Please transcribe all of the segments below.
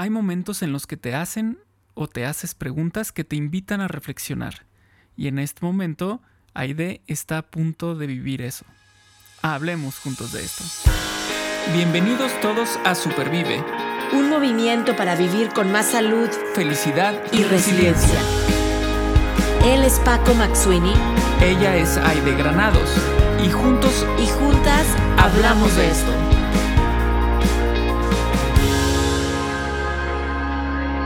Hay momentos en los que te hacen o te haces preguntas que te invitan a reflexionar. Y en este momento, Aide está a punto de vivir eso. Hablemos juntos de esto. Bienvenidos todos a Supervive. Un movimiento para vivir con más salud, felicidad y, resiliencia. Él es Paco Maxuini. Ella es Aide Granados. Y juntos y juntas hablamos de esto.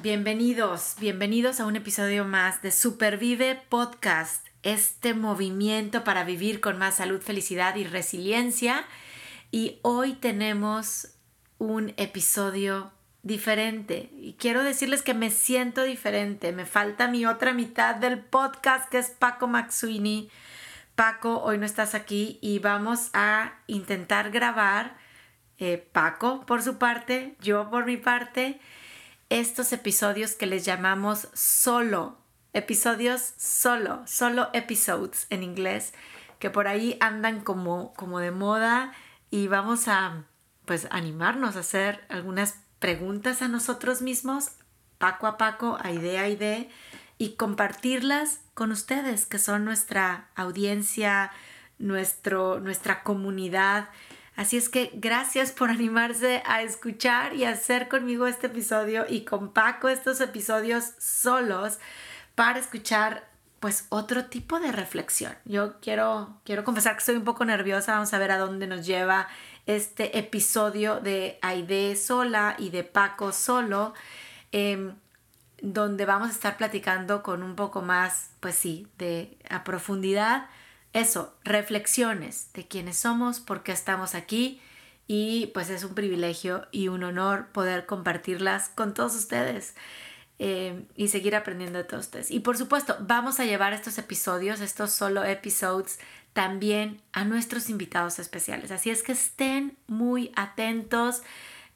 Bienvenidos, bienvenidos a un episodio más de Supervive Podcast, este movimiento para vivir con más salud, felicidad y resiliencia. Y hoy tenemos un episodio diferente y quiero decirles que me siento diferente. Me falta mi otra mitad del podcast que es Paco Maxuini. Paco, hoy no estás aquí y vamos a intentar grabar, eh, Paco por su parte, yo por mi parte, estos episodios que les llamamos solo, episodios solo, solo episodes en inglés, que por ahí andan como, como de moda y vamos a pues animarnos a hacer algunas preguntas a nosotros mismos, Paco a Paco, a idea a idea, y compartirlas con ustedes, que son nuestra audiencia, nuestro, nuestra comunidad Así es que gracias por animarse a escuchar y hacer conmigo este episodio y con Paco estos episodios solos para escuchar pues otro tipo de reflexión. Yo quiero, quiero confesar que estoy un poco nerviosa, vamos a ver a dónde nos lleva este episodio de Aide sola y de Paco solo, em, donde vamos a estar platicando con un poco más, pues sí, de a profundidad eso, reflexiones de quiénes somos, por qué estamos aquí y pues es un privilegio y un honor poder compartirlas con todos ustedes eh, y seguir aprendiendo de todos ustedes. Y por supuesto, vamos a llevar estos episodios, estos solo episodes, también a nuestros invitados especiales. Así es que estén muy atentos.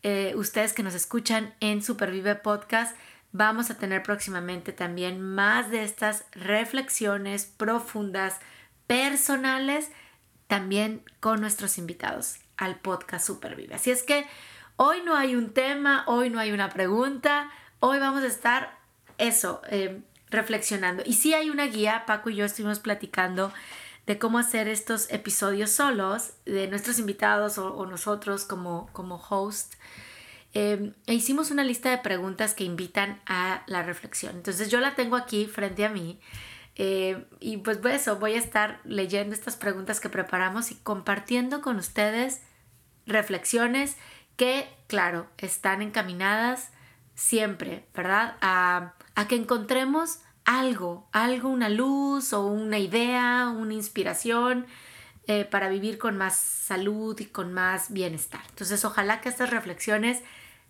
Eh, ustedes que nos escuchan en Supervive Podcast, vamos a tener próximamente también más de estas reflexiones profundas personales también con nuestros invitados al podcast Supervive. Así es que hoy no hay un tema, hoy no hay una pregunta, hoy vamos a estar eso, eh, reflexionando. Y sí hay una guía, Paco y yo estuvimos platicando de cómo hacer estos episodios solos, de nuestros invitados o, nosotros como, como host. Eh, e hicimos una lista de preguntas que invitan a la reflexión. Entonces yo la tengo aquí frente a mí eh, y pues, pues eso, voy a estar leyendo estas preguntas que preparamos y compartiendo con ustedes reflexiones que, claro, están encaminadas siempre, ¿verdad? A, a que encontremos algo, algo, una luz o una idea, una inspiración eh, para vivir con más salud y con más bienestar. Entonces, ojalá que estas reflexiones,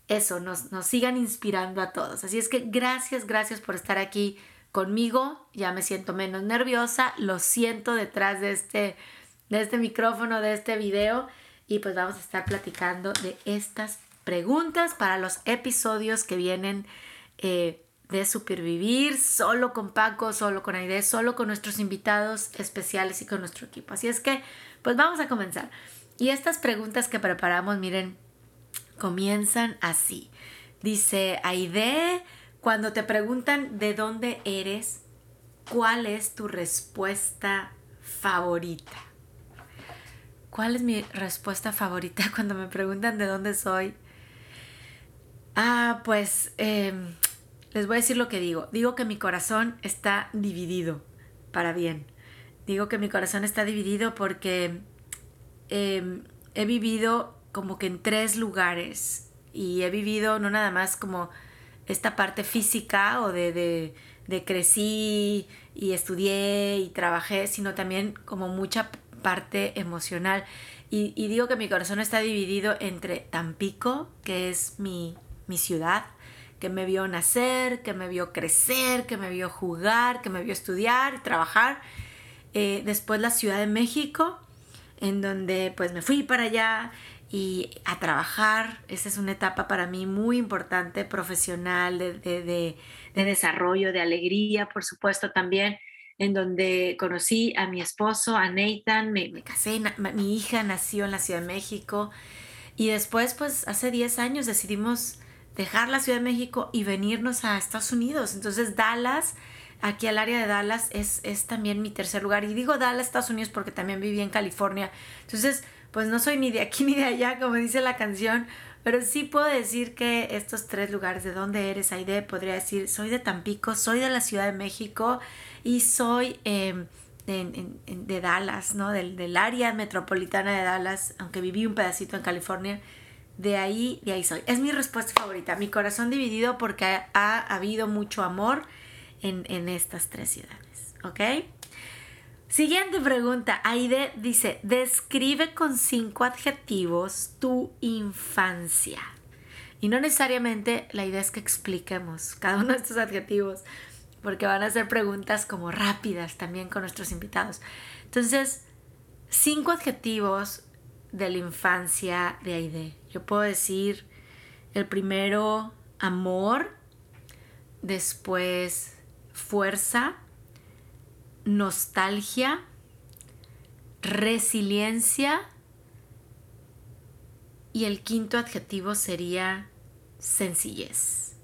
eso, nos, nos sigan inspirando a todos. Así es que gracias, gracias por estar aquí conmigo, ya me siento menos nerviosa, lo siento detrás de este, de este micrófono, de este video y pues vamos a estar platicando de estas preguntas para los episodios que vienen eh, de Supervivir, solo con Paco, solo con Aide, solo con nuestros invitados especiales y con nuestro equipo. Así es que, pues vamos a comenzar. Y estas preguntas que preparamos, miren, comienzan así. Dice Aide, cuando te preguntan de dónde eres, ¿cuál es tu respuesta favorita? ¿Cuál es mi respuesta favorita cuando me preguntan de dónde soy? Ah, pues em, les voy a decir lo que digo. Digo que mi corazón está dividido para bien. Digo que mi corazón está dividido porque em, he vivido como que en tres lugares y he vivido no nada más como esta parte física o de, de, crecí y estudié y trabajé, sino también como mucha parte emocional. Y, digo que mi corazón está dividido entre Tampico, que es mi, mi ciudad, que me vio nacer, que me vio crecer, que me vio jugar, que me vio estudiar, trabajar. Eh, después la Ciudad de México, en donde pues me fui para allá y a trabajar. Esa es una etapa para mí muy importante, profesional, de, de, desarrollo, de alegría, por supuesto, también, en donde conocí a mi esposo, a Nathan, me, casé, mi hija nació en la Ciudad de México y después, pues hace 10 años decidimos dejar la Ciudad de México y venirnos a Estados Unidos. Entonces Dallas, aquí al área de Dallas, es, es también mi tercer lugar. Y digo Dallas, Estados Unidos, porque también viví en California. Entonces, pues no soy ni de aquí ni de allá, como dice la canción, pero sí puedo decir que estos tres lugares, ¿de dónde eres, Aide? Podría decir, soy de Tampico, soy de la Ciudad de México y soy em, de, Dallas, ¿no? Del, del área metropolitana de Dallas, aunque viví un pedacito en California de ahí, de ahí soy. Es mi respuesta favorita. Mi corazón dividido porque ha, habido mucho amor en, estas tres ciudades. ¿Ok? Siguiente pregunta. Aide dice, describe con cinco adjetivos tu infancia. Y no necesariamente la idea es que expliquemos cada uno de estos adjetivos, porque van a ser preguntas como rápidas también con nuestros invitados. Entonces, cinco adjetivos de la infancia de Aide. Yo puedo decir el primero amor, después fuerza, nostalgia, resiliencia y el quinto adjetivo sería sencillez.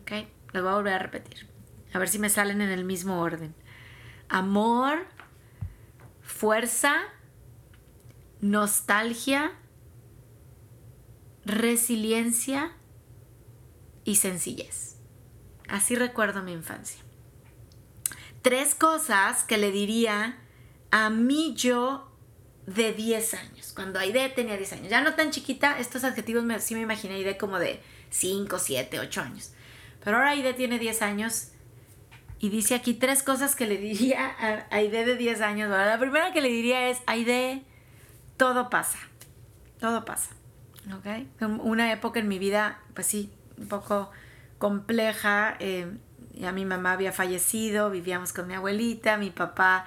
¿Ok? Lo voy a volver a repetir. A ver si me salen en el mismo orden. Amor, fuerza, nostalgia, resiliencia y sencillez. Así recuerdo mi infancia. Tres cosas que le diría a mí yo de 10 años, cuando Aide tenía 10 años. Ya no tan chiquita, estos adjetivos me, sí me imaginé Aide como de 5, 7, 8 años. Pero ahora Aide tiene 10 años y dice aquí tres cosas que le diría a Aide de 10 años. la primera que le diría es, Aide, todo pasa, todo pasa. ¿ok? Una época en mi vida, pues sí, un poco compleja. Eh, ya mi mamá había fallecido, vivíamos con mi abuelita, mi papá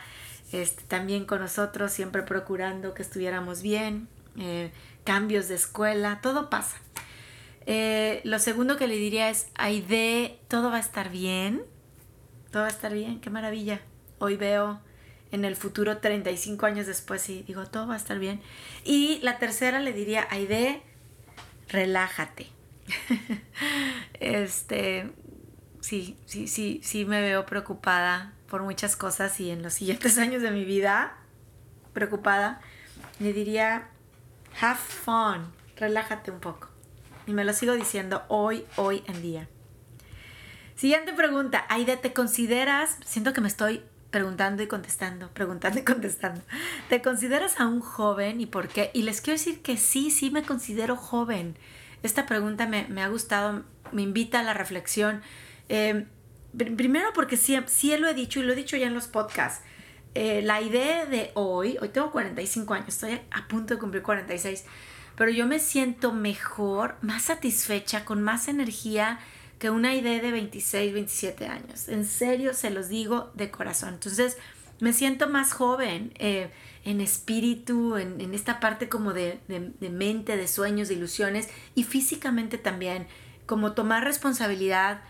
este, también con nosotros, siempre procurando que estuviéramos bien, eh, cambios de escuela, todo pasa. Eh, lo segundo que le diría es, Aide, todo va a estar bien, todo va a estar bien, qué maravilla. Hoy veo en el futuro 35 años después y digo, todo va a estar bien. Y la tercera le diría, Aide, relájate. este, sí, sí, sí, sí me veo preocupada por muchas cosas y en los siguientes años de mi vida, preocupada, le diría, have fun, relájate un poco. Y me lo sigo diciendo hoy, hoy en día. Siguiente pregunta, Aide, ¿te consideras, siento que me estoy preguntando y contestando, preguntando y contestando. ¿Te consideras aún joven y por qué? Y les quiero decir que sí, sí me considero joven. Esta pregunta me, ha gustado, me invita a la reflexión. Eh, primero porque sí, sí lo he dicho y lo he dicho ya en los podcasts. Eh, la idea de hoy, hoy tengo 45 años, estoy a punto de cumplir 46, pero yo me siento mejor, más satisfecha, con más energía, que una idea de 26, 27 años. En serio, se los digo de corazón. Entonces, me siento más joven eh, en espíritu, en, esta parte como de, mente, de sueños, de ilusiones y físicamente también, como tomar responsabilidad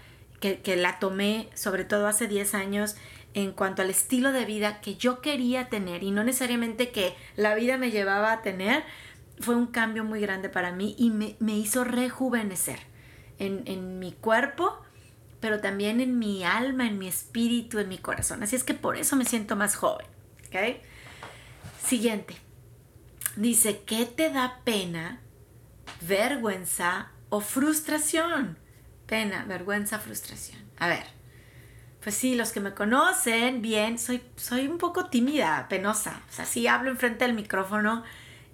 que, que la tomé sobre todo hace 10 años en cuanto al estilo de vida que yo quería tener y no necesariamente que la vida me llevaba a tener, fue un cambio muy grande para mí y me, me hizo rejuvenecer en, mi cuerpo, pero también en mi alma, en mi espíritu, en mi corazón. Así es que por eso me siento más joven. ¿okay? Siguiente. Dice, ¿qué te da pena, vergüenza o frustración? Pena, vergüenza, frustración. A ver, pues sí, los que me conocen bien, soy, soy un poco tímida, penosa. O sea, sí hablo enfrente del micrófono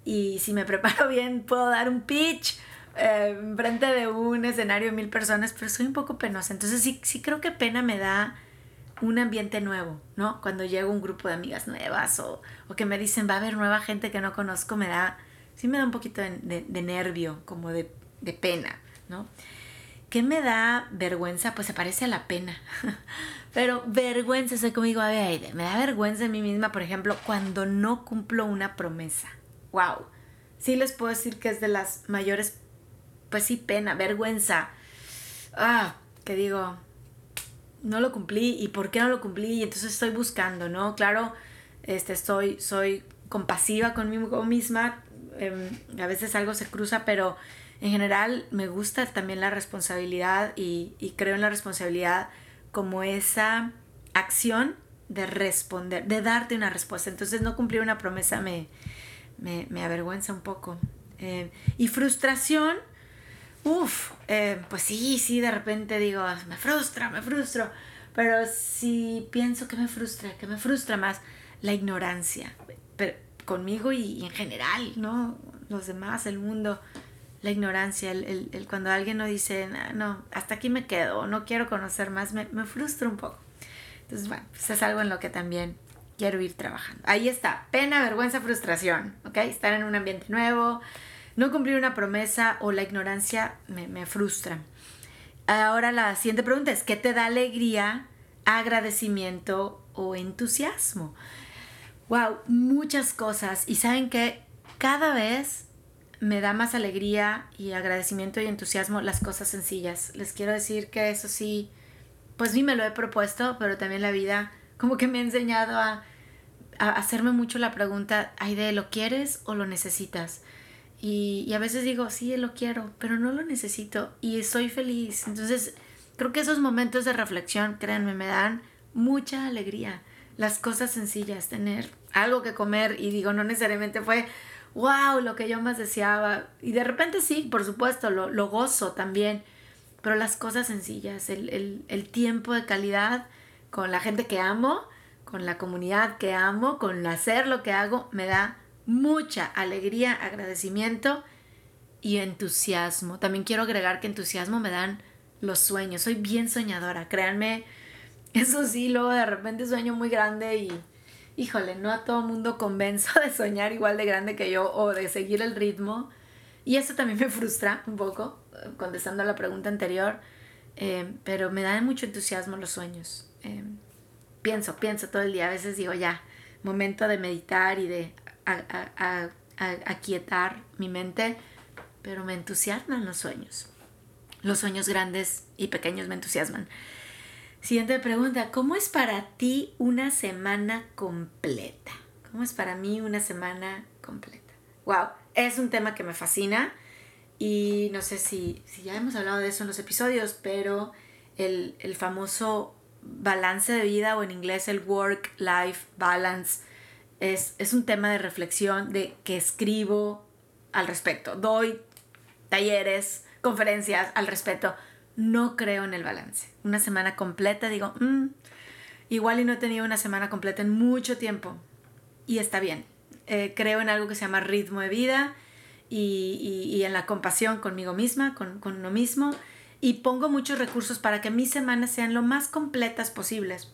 y si me preparo bien puedo dar un pitch eh, frente de un escenario de mil personas, pero soy un poco penosa. Entonces sí, sí creo que pena me da un ambiente nuevo, ¿no? Cuando llega un grupo de amigas nuevas o, o, que me dicen va a haber nueva gente que no conozco, me da, sí me da un poquito de, de, nervio, como de, de, pena, ¿no? ¿Qué me da vergüenza? Pues se parece a la pena. Pero vergüenza, soy como digo, a ver, me da vergüenza en mí misma, por ejemplo, cuando no cumplo una promesa. ¡Wow! Sí les puedo decir que es de las mayores, pues sí, pena, vergüenza. Ah, que digo, no lo cumplí y por qué no lo cumplí y entonces estoy buscando, ¿no? Claro, este, estoy, soy compasiva conmigo misma, em, a veces algo se cruza, pero en general me gusta también la responsabilidad y, creo en la responsabilidad como esa acción de responder, de darte una respuesta. Entonces no cumplir una promesa me, me, avergüenza un poco. Eh, y frustración, uff, eh, pues sí, sí, de repente digo, me frustra, me frustro. Pero si pienso que me frustra, que me frustra más la ignorancia, pero conmigo y, en general, ¿no? Los demás, el mundo, la ignorancia, el, el, cuando alguien no dice, no, hasta aquí me quedo, no quiero conocer más, me, me frustra un poco. Entonces, bueno, pues es algo en lo que también quiero ir trabajando. Ahí está, pena, vergüenza, frustración, ¿ok? Estar en un ambiente nuevo, no cumplir una promesa o la ignorancia me, me frustra. Ahora la siguiente pregunta es, ¿qué te da alegría, agradecimiento o entusiasmo? Wow, muchas cosas. Y saben que cada vez me da más alegría y agradecimiento y entusiasmo las cosas sencillas. Les quiero decir que eso sí, pues sí me lo he propuesto, pero también la vida como que me ha enseñado a, hacerme mucho la pregunta, de ¿lo quieres o lo necesitas? Y, y, a veces digo, sí, lo quiero, pero no lo necesito y estoy feliz. Entonces, creo que esos momentos de reflexión, créanme, me dan mucha alegría. Las cosas sencillas, tener algo que comer y digo, no necesariamente fue wow, lo que yo más deseaba. Y de repente sí, por supuesto, lo, lo gozo también. Pero las cosas sencillas, el, el, el, tiempo de calidad con la gente que amo, con la comunidad que amo, con hacer lo que hago, me da mucha alegría, agradecimiento y entusiasmo. También quiero agregar que entusiasmo me dan los sueños. Soy bien soñadora, créanme. Eso sí, luego de repente sueño muy grande y híjole, no a todo mundo convenzo de soñar igual de grande que yo o de seguir el ritmo. Y eso también me frustra un poco, eh, contestando a la pregunta anterior, eh, pero me dan mucho entusiasmo los sueños. Eh, pienso, pienso todo el día, a veces digo ya, momento de meditar y de aquietar mi mente, pero me entusiasman los sueños. Los sueños grandes y pequeños me entusiasman. Siguiente pregunta, ¿cómo es para ti una semana completa? ¿Cómo es para mí una semana completa? Wow, es un tema que me fascina y no sé si, si ya hemos hablado de eso en los episodios, pero el, el famoso balance de vida o en inglés el work-life balance es, es un tema de reflexión de que escribo al respecto. Doy talleres, conferencias al respecto no creo en el balance. Una semana completa, digo, mm, igual y no he tenido una semana completa en mucho tiempo. Y está bien. Eh, creo en algo que se llama ritmo de vida y, en la compasión conmigo misma, con, con uno mismo. Y pongo muchos recursos para que mis semanas sean lo más completas posibles.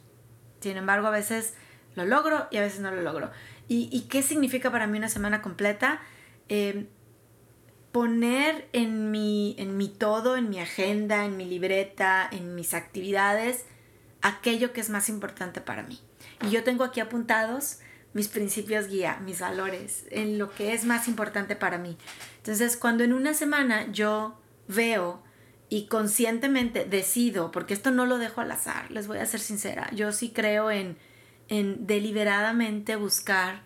Sin embargo, a veces lo logro y a veces no lo logro. ¿Y, qué significa para mí una semana completa? Eh, poner en mi, en mi todo, en mi agenda, en mi libreta, en mis actividades, aquello que es más importante para mí. Y yo tengo aquí apuntados mis principios guía, mis valores, en lo que es más importante para mí. Entonces, cuando en una semana yo veo y conscientemente decido, porque esto no lo dejo al azar, les voy a ser sincera, yo sí creo en, en deliberadamente buscar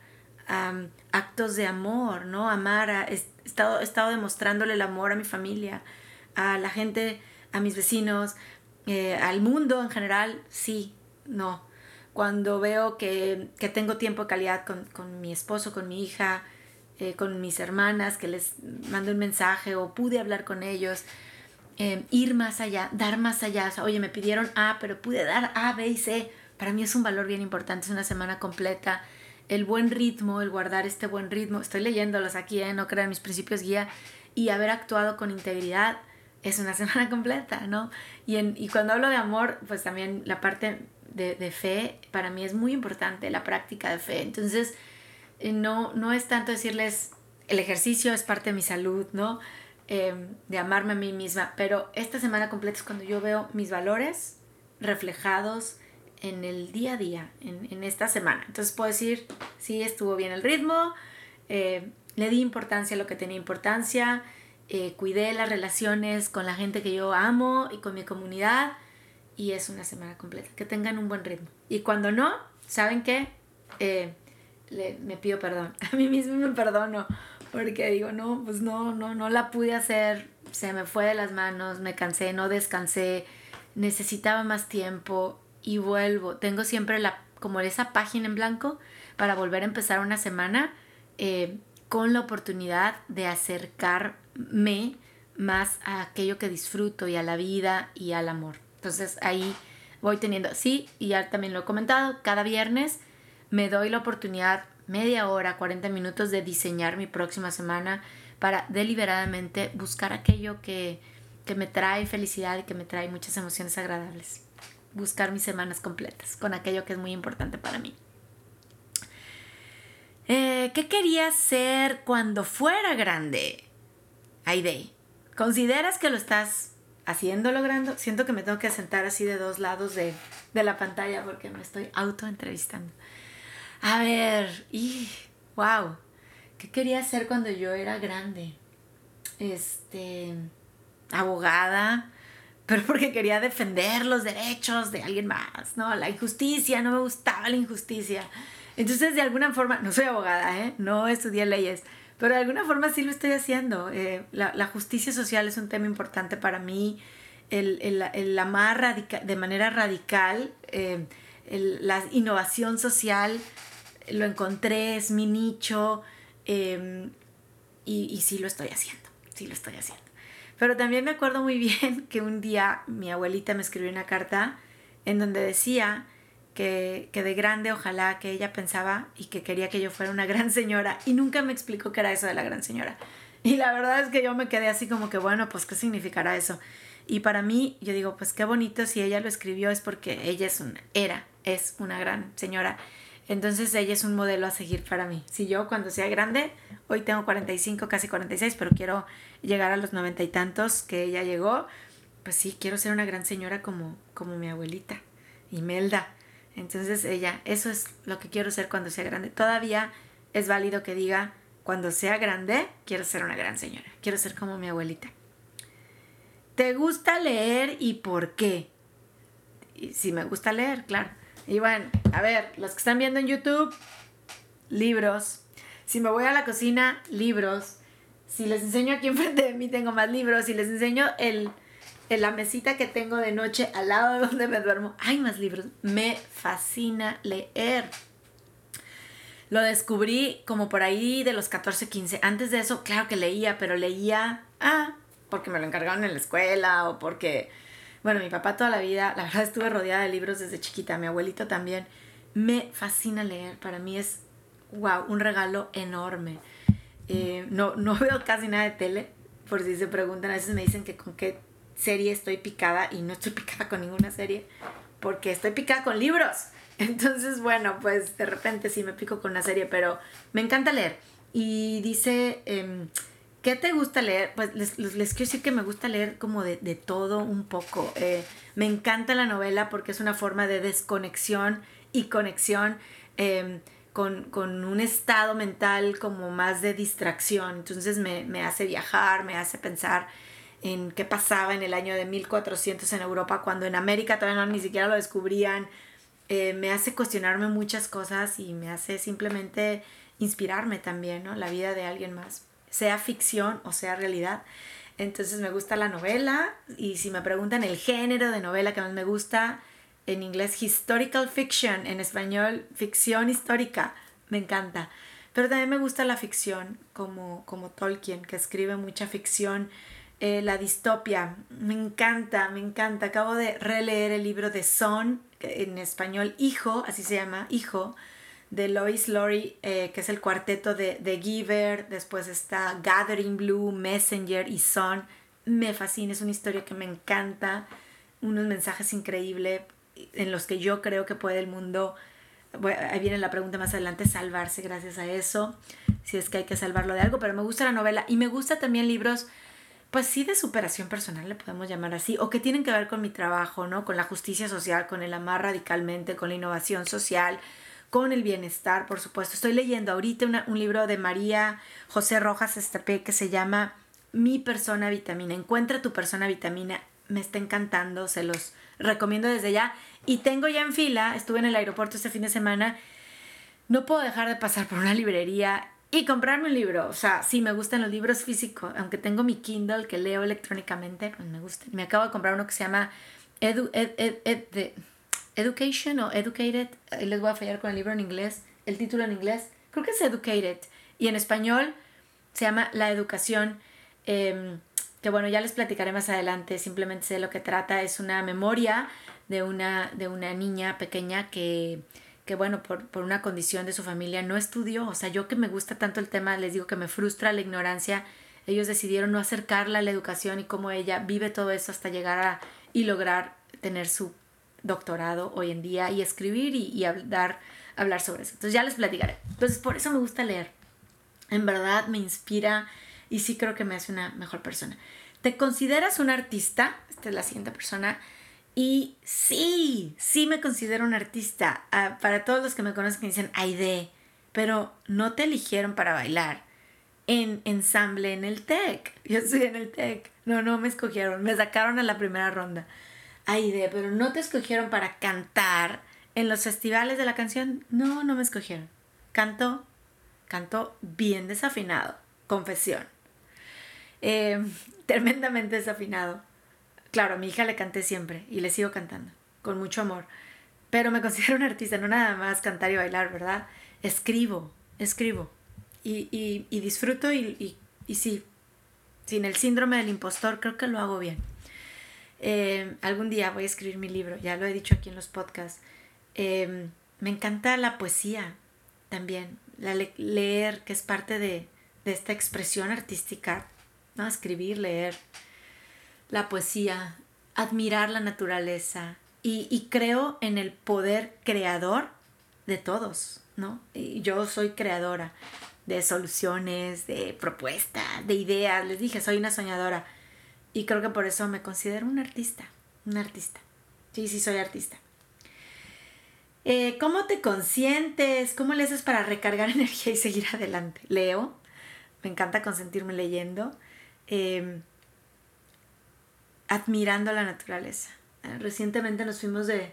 actos de amor, ¿no? Amar a estado, he estado demostrándole el amor a mi familia, a la gente, a mis vecinos, eh, al mundo en general, sí, no. Cuando veo que, tengo tiempo de calidad con, mi esposo, con mi hija, eh, con mis hermanas, que les mando un mensaje o pude hablar con ellos, eh, ir más allá, dar más allá. oye, me pidieron A, pero pude dar A, B y C. Para mí es un valor bien importante, es una semana completa el buen ritmo, el guardar este buen ritmo, estoy leyéndolos aquí, ¿eh? no crean mis principios guía, y haber actuado con integridad es una semana completa, ¿no? Y, en, y cuando hablo de amor, pues también la parte de, de, fe para mí es muy importante, la práctica de fe. Entonces, eh, no, no es tanto decirles, el ejercicio es parte de mi salud, ¿no? em, de amarme a mí misma, pero esta semana completa es cuando yo veo mis valores reflejados en el día a día, en, esta semana. Entonces puedo decir, sí, estuvo bien el ritmo, eh, le di importancia a lo que tenía importancia, eh, cuidé las relaciones con la gente que yo amo y con mi comunidad y es una semana completa. Que tengan un buen ritmo. Y cuando no, ¿saben qué? Eh, me pido perdón. A mí mismo me perdono porque digo, no, pues no, no, no la pude hacer, se me fue de las manos, me cansé, no descansé, necesitaba más tiempo y vuelvo. Tengo siempre la, como esa página en blanco para volver a empezar una semana eh, con la oportunidad de acercarme más a aquello que disfruto y a la vida y al amor. Entonces ahí voy teniendo, sí, y ya también lo he comentado, cada viernes me doy la oportunidad media hora, 40 minutos de diseñar mi próxima semana para deliberadamente buscar aquello que, que me trae felicidad y que me trae muchas emociones agradables. Buscar mis semanas completas con aquello que es muy importante para mí. Eh, ¿Qué quería ser cuando fuera grande? Aide, ¿consideras que lo estás haciendo, logrando? Siento que me tengo que sentar así de dos lados de, de la pantalla porque me estoy auto entrevistando. A ver, y wow, ¿qué quería hacer cuando yo era grande? Este, abogada, pero porque quería defender los derechos de alguien más, ¿no? La injusticia, no me gustaba la injusticia. Entonces, de alguna forma, no soy abogada, ¿eh? No estudié leyes, pero de alguna forma sí lo estoy haciendo. Eh, la, justicia social es un tema importante para mí. El, el, amar de manera radical, eh, la innovación social lo encontré, es mi nicho y, y sí lo estoy haciendo, sí lo estoy haciendo. Pero también me acuerdo muy bien que un día mi abuelita me escribió una carta en donde decía que, que, de grande ojalá que ella pensaba y que quería que yo fuera una gran señora y nunca me explicó qué era eso de la gran señora. Y la verdad es que yo me quedé así como que, bueno, pues qué significará eso. Y para mí, yo digo, pues qué bonito si ella lo escribió es porque ella es una, era, es una gran señora entonces ella es un modelo a seguir para mí. Si yo cuando sea grande, hoy tengo 45, casi 46, pero quiero llegar a los noventa y tantos que ella llegó, pues sí, quiero ser una gran señora como, como mi abuelita, Imelda. Entonces ella, eso es lo que quiero ser cuando sea grande. Todavía es válido que diga, cuando sea grande, quiero ser una gran señora, quiero ser como mi abuelita. ¿Te gusta leer y por qué? Y si me gusta leer, claro. Y bueno, a ver, los que están viendo en YouTube, libros. Si me voy a la cocina, libros. Si les enseño aquí enfrente de mí, tengo más libros. Si les enseño el, la mesita que tengo de noche al lado de donde me duermo, hay más libros. Me fascina leer. Lo descubrí como por ahí de los 14, 15. Antes de eso, claro que leía, pero leía, ah, porque me lo encargaron en la escuela o porque bueno, mi papá toda la vida, la verdad estuve rodeada de libros desde chiquita, mi abuelito también. Me fascina leer, para mí es, wow, un regalo enorme. Eh, no, no veo casi nada de tele, por si se preguntan, a veces me dicen que con qué serie estoy picada y no estoy picada con ninguna serie, porque estoy picada con libros. Entonces, bueno, pues de repente sí me pico con una serie, pero me encanta leer. Y dice... Em, ¿Qué te gusta leer? Pues les, les, quiero decir que me gusta leer como de, de todo un poco. Eh, me encanta la novela porque es una forma de desconexión y conexión em, con, con, un estado mental como más de distracción. Entonces me, me, hace viajar, me hace pensar en qué pasaba en el año de 1400 en Europa cuando en América todavía no ni siquiera lo descubrían. Eh, me hace cuestionarme muchas cosas y me hace simplemente inspirarme también, ¿no? La vida de alguien más sea ficción o sea realidad. Entonces me gusta la novela y si me preguntan el género de novela que más me gusta, en inglés historical fiction, en español ficción histórica, me encanta. Pero también me gusta la ficción como, como Tolkien, que escribe mucha ficción. Eh, la distopia, me encanta, me encanta. Acabo de releer el libro de Son, en español Hijo, así se llama, Hijo, de Lois Lori, eh, que es el cuarteto de, de, Giver, después está Gathering Blue, Messenger y Son. Me fascina, es una historia que me encanta, unos mensajes increíbles en los que yo creo que puede el mundo, ahí viene la pregunta más adelante, salvarse gracias a eso, si es que hay que salvarlo de algo, pero me gusta la novela y me gusta también libros pues sí, de superación personal, le podemos llamar así, o que tienen que ver con mi trabajo, ¿no? Con la justicia social, con el amar radicalmente, con la innovación social, con el bienestar, por supuesto. Estoy leyendo ahorita un libro de María José Rojas Estapé que se llama Mi persona vitamina. Encuentra tu persona vitamina. Me está encantando, se los recomiendo desde ya. Y tengo ya en fila, estuve en el aeropuerto este fin de semana, no puedo dejar de pasar por una librería y comprarme un libro. O sea, sí, me gustan los libros físicos, aunque tengo mi Kindle que leo electrónicamente, pues me gusta. Me acabo de comprar uno que se llama Edu, Education o Educated. Les voy a fallar con el libro en inglés, el título en inglés. Creo que es Educated. Y en español se llama La Educación. Em, que bueno, ya les platicaré más adelante. Simplemente sé lo que trata. Es una memoria de una, de una niña pequeña que que bueno, por, por, una condición de su familia no estudió. O sea, yo que me gusta tanto el tema, les digo que me frustra la ignorancia. Ellos decidieron no acercarla a la educación y cómo ella vive todo eso hasta llegar a y lograr tener su doctorado hoy en día y escribir y, y hablar, hablar sobre eso. Entonces ya les platicaré. Entonces por eso me gusta leer. En verdad me inspira y sí creo que me hace una mejor persona. ¿Te consideras un artista? Esta es la siguiente persona. Y sí, sí me considero un artista. Ah, para todos los que me conocen que dicen Aide, pero no te eligieron para bailar en ensamble en el TEC. Yo estoy en el TEC. No, no me escogieron. Me sacaron a la primera ronda. Aide, pero no te escogieron para cantar en los festivales de la canción. No, no me escogieron. Canto, canto bien desafinado. Confesión. Eh, tremendamente desafinado. Claro, a mi hija le canté siempre y le sigo cantando, con mucho amor. Pero me considero un artista, no nada más cantar y bailar, ¿verdad? Escribo, escribo. Y, disfruto y, sí, sin el síndrome del impostor, creo que lo hago bien. Eh, algún día voy a escribir mi libro, ya lo he dicho aquí en los podcasts. Em, me encanta la poesía también, la leer, que es parte de, de esta expresión artística, ¿no? Escribir, leer la poesía, admirar la naturaleza y, creo en el poder creador de todos, ¿no? Y yo soy creadora de soluciones, de propuestas, de ideas. Les dije, soy una soñadora. Y creo que por eso me considero un artista. Un artista. Sí, sí, soy artista. Eh, ¿Cómo te consientes? ¿Cómo le haces para recargar energía y seguir adelante? Leo. Me encanta consentirme leyendo. Eh, admirando la naturaleza. Eh, recientemente nos fuimos de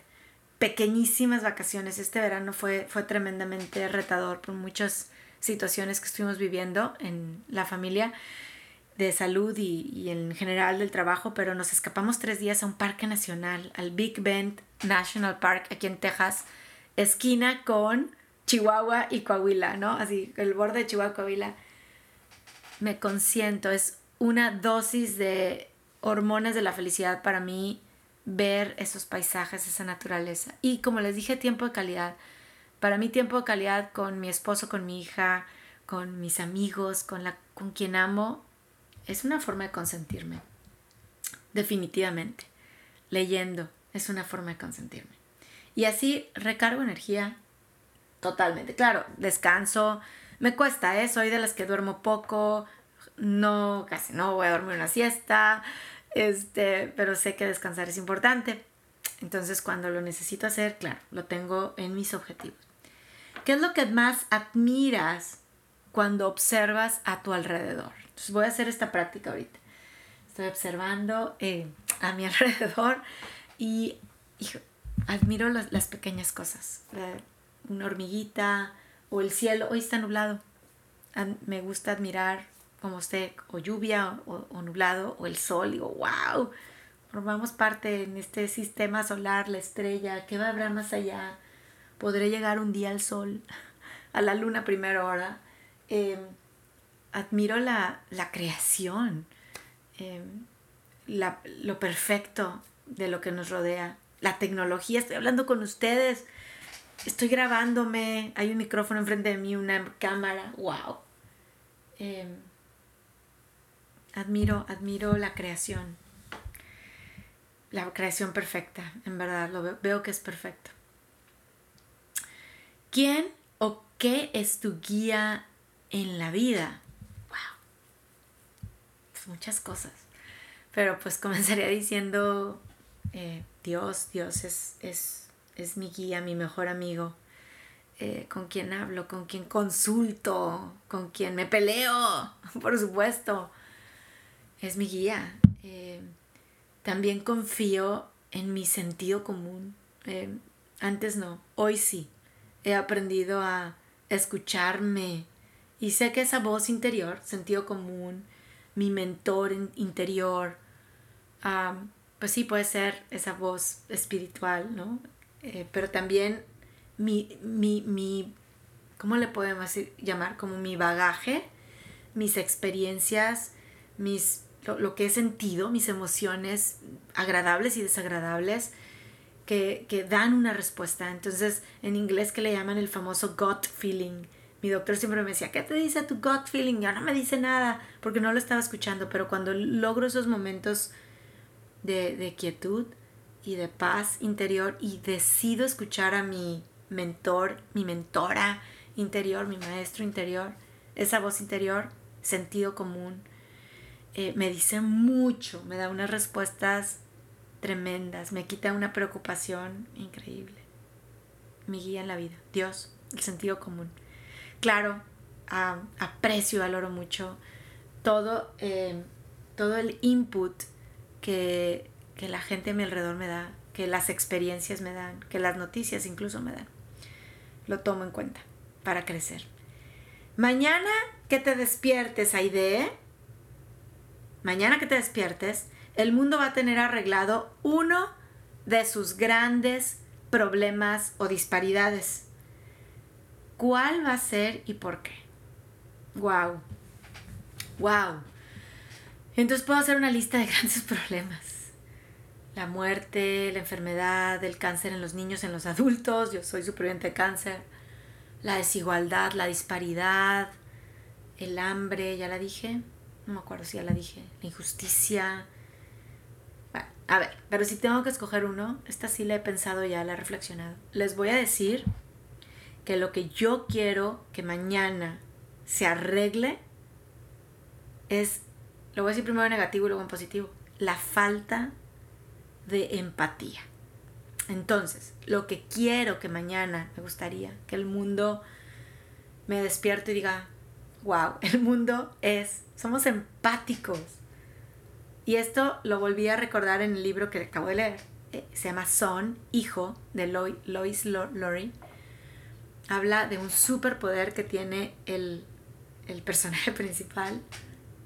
pequeñísimas vacaciones. Este verano fue, fue tremendamente retador por muchas situaciones que estuvimos viviendo en la familia de salud y, en general del trabajo, pero nos escapamos tres días a un parque nacional, al Big Bend National Park aquí en Texas, esquina con Chihuahua y Coahuila, ¿no? Así, el borde de Chihuahua y Coahuila. Me consiento, es una dosis de hormonas de la felicidad para mí ver esos paisajes, esa naturaleza. Y como les dije, tiempo de calidad. Para mí tiempo de calidad con mi esposo, con mi hija, con mis amigos, con, la, con quien amo, es una forma de consentirme. Definitivamente. Leyendo es una forma de consentirme. Y así recargo energía totalmente. Claro, descanso. Me cuesta, ¿eh? Soy de las que duermo poco. No, casi no voy a dormir una siesta. Este, pero sé que descansar es importante. Entonces, cuando lo necesito hacer, claro, lo tengo en mis objetivos. ¿Qué es lo que más admiras cuando observas a tu alrededor? Voy a hacer esta práctica ahorita. Estoy observando eh, a mi alrededor y, admiro las, pequeñas cosas. una hormiguita o el cielo. Hoy está nublado. Me gusta admirar como esté o lluvia o, nublado o el sol, digo, wow, formamos parte en este sistema solar, la estrella, ¿qué va a haber más allá? Podré llegar un día al sol, a la luna primera hora. Em, admiro la, creación, em, lo perfecto de lo que nos rodea, la tecnología, estoy hablando con ustedes, estoy grabándome, hay un micrófono enfrente de mí, una cámara, wow. Em, admiro, admiro la creación. La creación perfecta, en verdad, lo veo, que es perfecto. ¿Quién o qué es tu guía en la vida? Wow. Pues muchas cosas. Pero pues comenzaría diciendo, eh, Dios, Dios es, es, es, mi guía, mi mejor amigo, eh, con quien hablo, con quien consulto, con quien me peleo, por supuesto. Es mi guía. Eh, también confío en mi sentido común. antes no, hoy sí. He aprendido a escucharme y sé que esa voz interior, sentido común, mi mentor interior, pues sí puede ser esa voz espiritual, ¿no? Eh, pero también mi, mi, mi, ¿cómo le podemos llamar? Como mi bagaje, mis experiencias, mis, lo, que he sentido, mis emociones agradables y desagradables, que, que, dan una respuesta. Entonces, en inglés que le llaman el famoso gut feeling. Mi doctor siempre me decía, ¿qué te dice tu gut feeling? Ya no me dice nada porque no lo estaba escuchando, pero cuando logro esos momentos de, quietud y de paz interior y decido escuchar a mi mentor, mi mentora interior, mi maestro interior, esa voz interior, sentido común, eh, me dice mucho, me da unas respuestas tremendas, me quita una preocupación increíble. Mi guía en la vida, Dios, el sentido común. Claro, aprecio y valoro mucho todo, eh, todo el input que, la gente a mi alrededor me da, que las experiencias me dan, que las noticias incluso me dan. Lo tomo en cuenta para crecer. Mañana que te despiertes, Aide, mañana que te despiertes, el mundo va a tener arreglado uno de sus grandes problemas o disparidades. ¿Cuál va a ser y por qué? Wow. Wow. Entonces puedo hacer una lista de grandes problemas. La muerte, la enfermedad, el cáncer en los niños, en los adultos. Yo soy superviviente de cáncer. La desigualdad, la disparidad, el hambre, ya la dije. No me acuerdo si ya la dije. La injusticia. Bueno, a ver, pero si tengo que escoger uno, esta sí la he pensado ya, la he reflexionado. Les voy a decir que lo que yo quiero que mañana se arregle es lo voy a decir primero en negativo y luego en positivo, la falta de empatía. Entonces, lo que quiero que mañana me gustaría que el mundo me despierte y diga, wow, el mundo es, somos empáticos. Y esto lo volví a recordar en el libro que acabo de leer. Eh, se llama Son, hijo de Lois Lori. Habla de un superpoder que tiene el, el personaje principal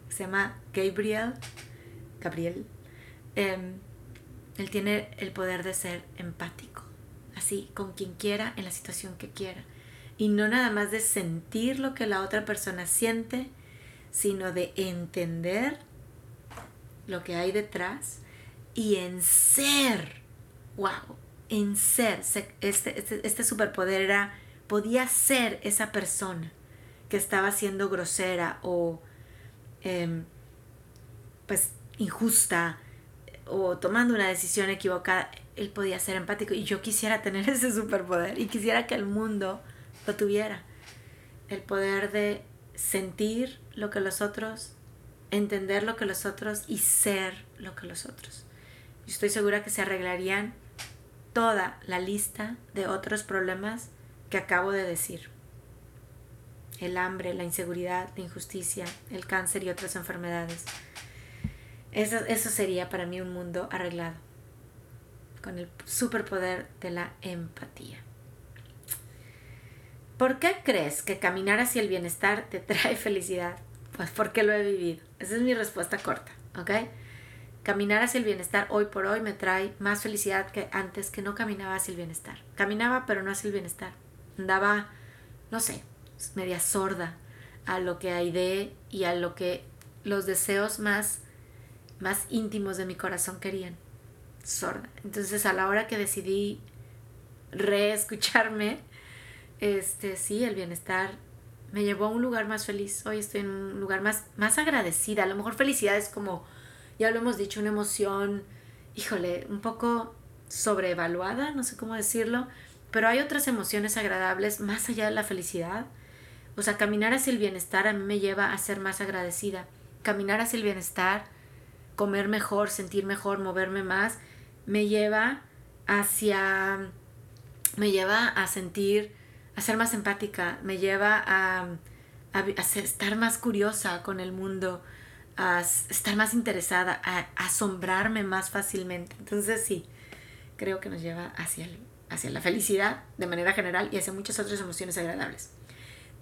se llama Gabriel. Gabriel. Em, él tiene el poder de ser empático, así, con quien quiera, en la situación que quiera. Y no nada más de sentir lo que la otra persona siente, sino de entender lo que hay detrás y en ser, wow, en ser, este, este, este superpoder era, podía ser esa persona que estaba siendo grosera o Em, pues injusta o tomando una decisión equivocada, él podía ser empático. Y yo quisiera tener ese superpoder y quisiera que el mundo lo tuviera. El poder de sentir lo que los otros, entender lo que los otros y ser lo que los otros. Estoy segura que se arreglarían toda la lista de otros problemas que acabo de decir el hambre, la inseguridad, la injusticia, el cáncer y otras enfermedades. Eso, eso sería para mí un mundo arreglado, con el superpoder de la empatía. ¿Por qué crees que caminar hacia el bienestar te trae felicidad? Pues porque lo he vivido. Esa es mi respuesta corta, ¿ok? Caminar hacia el bienestar hoy por hoy me trae más felicidad que antes que no caminaba hacia el bienestar. Caminaba pero no hacia el bienestar. Andaba, no sé, media sorda a lo que hay de y a lo que los deseos más, más íntimos de mi corazón querían. Sorda. Entonces a la hora que decidí reescucharme, este sí, el bienestar me llevó a un lugar más feliz. Hoy estoy en un lugar más, más agradecida. A lo mejor felicidad es como, ya lo hemos dicho, una emoción, híjole, un poco sobrevaluada, no sé cómo decirlo, pero hay otras emociones agradables más allá de la felicidad o sea, caminar hacia el bienestar a mí me lleva a ser más agradecida. Caminar hacia el bienestar comer mejor, sentir mejor, moverme más, me lleva hacia, me lleva a sentir, a ser más empática, me lleva a, a, estar más curiosa con el mundo, a estar más interesada, a, asombrarme más fácilmente. Entonces sí, creo que nos lleva hacia, hacia la felicidad de manera general y hacia muchas otras emociones agradables.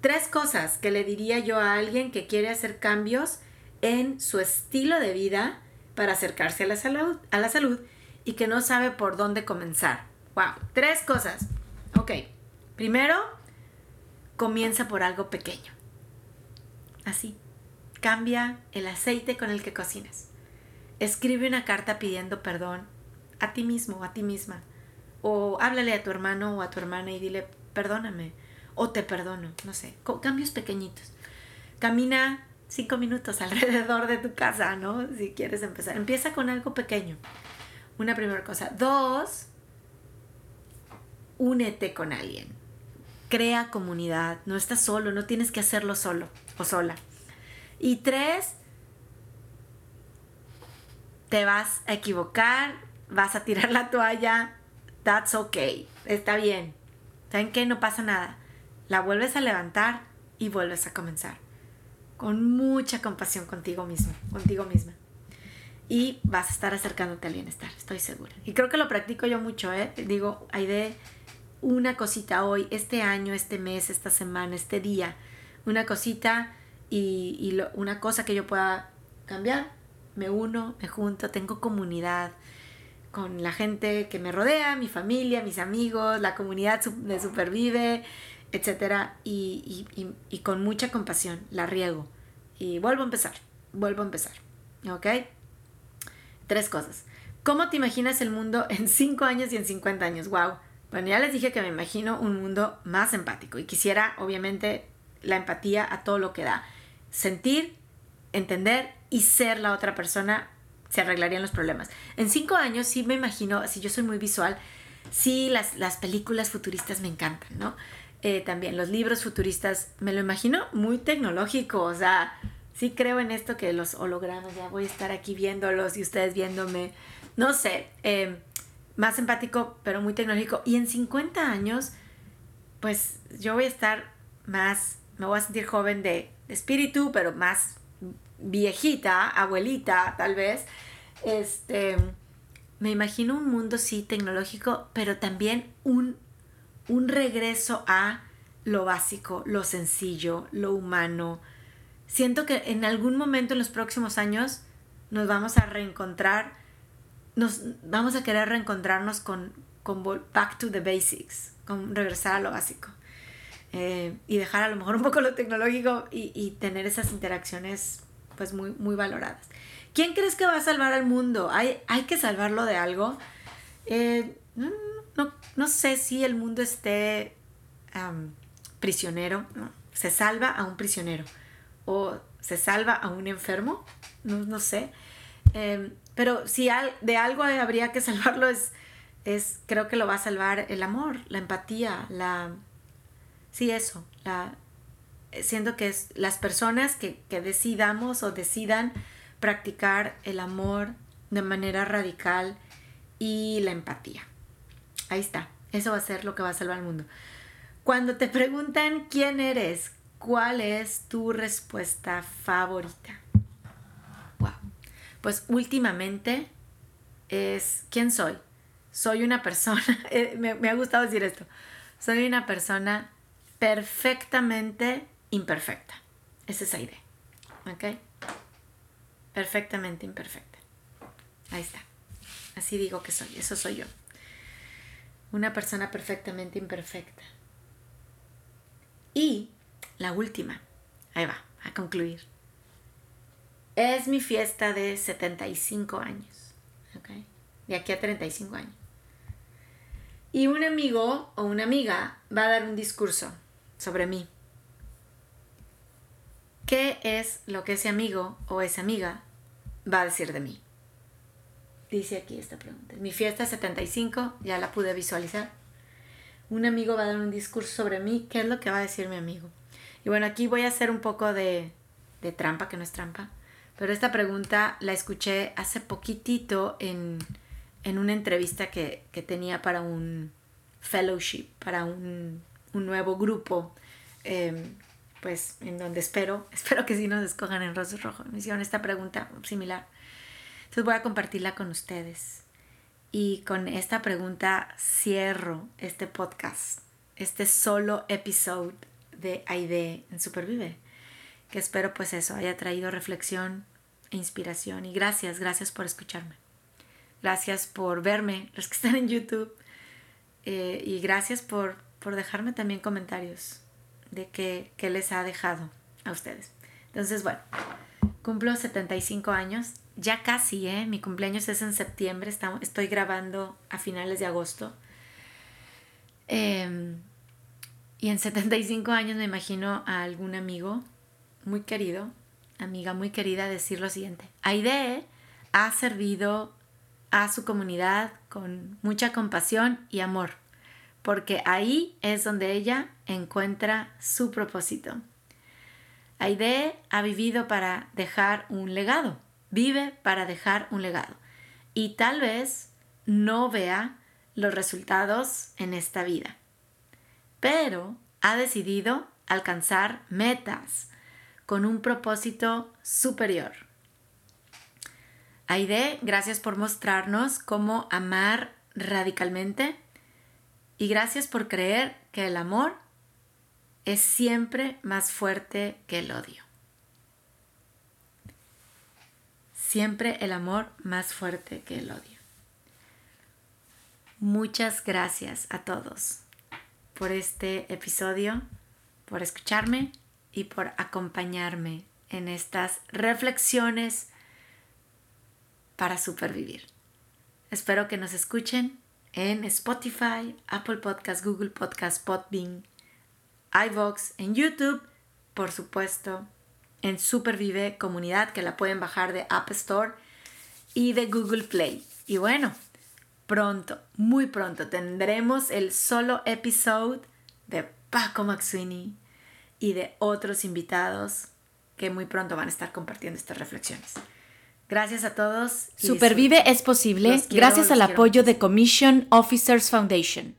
Tres cosas que le diría yo a alguien que quiere hacer cambios en su estilo de vida para acercarse a la salud, a la salud y que no sabe por dónde comenzar. Wow, tres cosas. Ok, primero, comienza por algo pequeño. Así, cambia el aceite con el que cocinas. Escribe una carta pidiendo perdón a ti mismo o a ti misma. O háblale a tu hermano o a tu hermana y dile, perdóname o te perdono, no sé, cambios pequeñitos. Camina cinco minutos alrededor de tu casa, ¿no? Si quieres empezar. Empieza con algo pequeño. Una primera cosa. Dos, únete con alguien. Crea comunidad. No estás solo, no tienes que hacerlo solo o sola. Y tres, te vas a equivocar, vas a tirar la toalla. That's okay. Está bien. ¿Saben qué? No pasa nada la vuelves a levantar y vuelves a comenzar. Con mucha compasión contigo mismo, contigo misma. Y vas a estar acercándote al bienestar, estoy segura. Y creo que lo practico yo mucho, ¿eh? Digo, hay de una cosita hoy, este año, este mes, esta semana, este día. Una cosita y, una cosa que yo pueda cambiar. Me uno, me junto, tengo comunidad con la gente que me rodea, mi familia, mis amigos, la comunidad de Supervive, etcétera, y, con mucha compasión la riego. Y vuelvo a empezar, vuelvo a empezar. ¿Ok? Tres cosas. ¿Cómo te imaginas el mundo en 5 años y en 50 años? ¡Wow! Bueno, ya les dije que me imagino un mundo más empático y quisiera, obviamente, la empatía a todo lo que da. Sentir, entender y ser la otra persona se arreglarían los problemas. En cinco años sí me imagino, si yo soy muy visual, sí las, las películas futuristas me encantan, ¿no? Eh, también los libros futuristas, me lo imagino muy tecnológico, o sea, sí creo en esto que los hologramas, ya voy a estar aquí viéndolos y ustedes viéndome, no sé, em, más empático, pero muy tecnológico. Y en 50 años, pues yo voy a estar más, me voy a sentir joven de, espíritu, pero más viejita, abuelita, tal vez. Este, me imagino un mundo, sí, tecnológico, pero también un un regreso a lo básico, lo sencillo, lo humano. Siento que en algún momento en los próximos años nos vamos a reencontrar, nos vamos a querer reencontrarnos con, con back to the basics, con regresar a lo básico. Eh, y dejar a lo mejor un poco lo tecnológico y, tener esas interacciones pues muy, muy valoradas. ¿Quién crees que va a salvar al mundo? ¿Hay, hay que salvarlo de algo? Eh, no, sé si el mundo esté prisionero, se salva a un prisionero o se salva a un enfermo, no, sé. Em, pero si de algo habría que salvarlo es, es, creo que lo va a salvar el amor, la empatía, la... Sí, eso, la, siento que es las personas que, que decidamos o decidan practicar el amor de manera radical y la empatía. Ahí está. Eso va a ser lo que va a salvar al mundo. Cuando te preguntan quién eres, ¿cuál es tu respuesta favorita? Pues últimamente es ¿quién soy? Soy una persona, eh, me, me ha gustado decir esto, soy una persona perfectamente imperfecta. Es esa idea. ¿Ok? Perfectamente imperfecta. Ahí está. Así digo que soy, eso soy yo una persona perfectamente imperfecta. Y la última, ahí va, a concluir. Es mi fiesta de 75 años, ¿ok? De aquí a 35 años. Y un amigo o una amiga va a dar un discurso sobre mí. ¿Qué es lo que ese amigo o esa amiga va a decir de mí? Dice aquí esta pregunta. Mi fiesta 75, ya la pude visualizar. Un amigo va a dar un discurso sobre mí. ¿Qué es lo que va a decir mi amigo? Y bueno, aquí voy a hacer un poco de, de trampa, que no es trampa, pero esta pregunta la escuché hace poquitito en, una entrevista que, tenía para un fellowship, para un, nuevo grupo, em, pues en donde espero, espero que sí nos escojan en Rostro Rojo. Me hicieron esta pregunta similar. Entonces voy a compartirla con ustedes. Y con esta pregunta cierro este podcast, este solo episodio de Aide en Supervive, que espero pues eso haya traído reflexión e inspiración. Y gracias, gracias por escucharme. Gracias por verme, los que están en YouTube. Eh, y gracias por, por dejarme también comentarios de qué, les ha dejado a ustedes. Entonces, bueno, cumplo 75 años ya casi, ¿eh? Mi cumpleaños es en septiembre, estoy grabando a finales de agosto. Em, y en 75 años me imagino a algún amigo muy querido, amiga muy querida, decir lo siguiente. Aide ha servido a su comunidad con mucha compasión y amor, porque ahí es donde ella encuentra su propósito. Aide ha vivido para dejar un legado Vive para dejar un legado. Y tal vez no vea los resultados en esta vida. Pero ha decidido alcanzar metas con un propósito superior. Aide, gracias por mostrarnos cómo amar radicalmente y gracias por creer que el amor es siempre más fuerte que el odio. Siempre el amor más fuerte que el odio. Muchas gracias a todos por este episodio, por escucharme y por acompañarme en estas reflexiones para supervivir. Espero que nos escuchen en Spotify, Apple Podcast, Google Podcast, Podbean, iVoox, en YouTube, por supuesto, en Supervive Comunidad, que la pueden bajar de App Store y de Google Play. Y bueno, pronto, muy pronto, tendremos el solo episodio de Paco Maxwini y de otros invitados que muy pronto van a estar compartiendo estas reflexiones. Gracias a todos. Supervive es posible gracias al apoyo de Commission Officers Foundation.